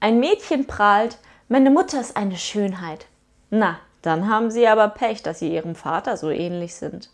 Ein Mädchen prahlt, meine Mutter ist eine Schönheit. Na, dann haben Sie aber Pech, dass Sie Ihrem Vater so ähnlich sind.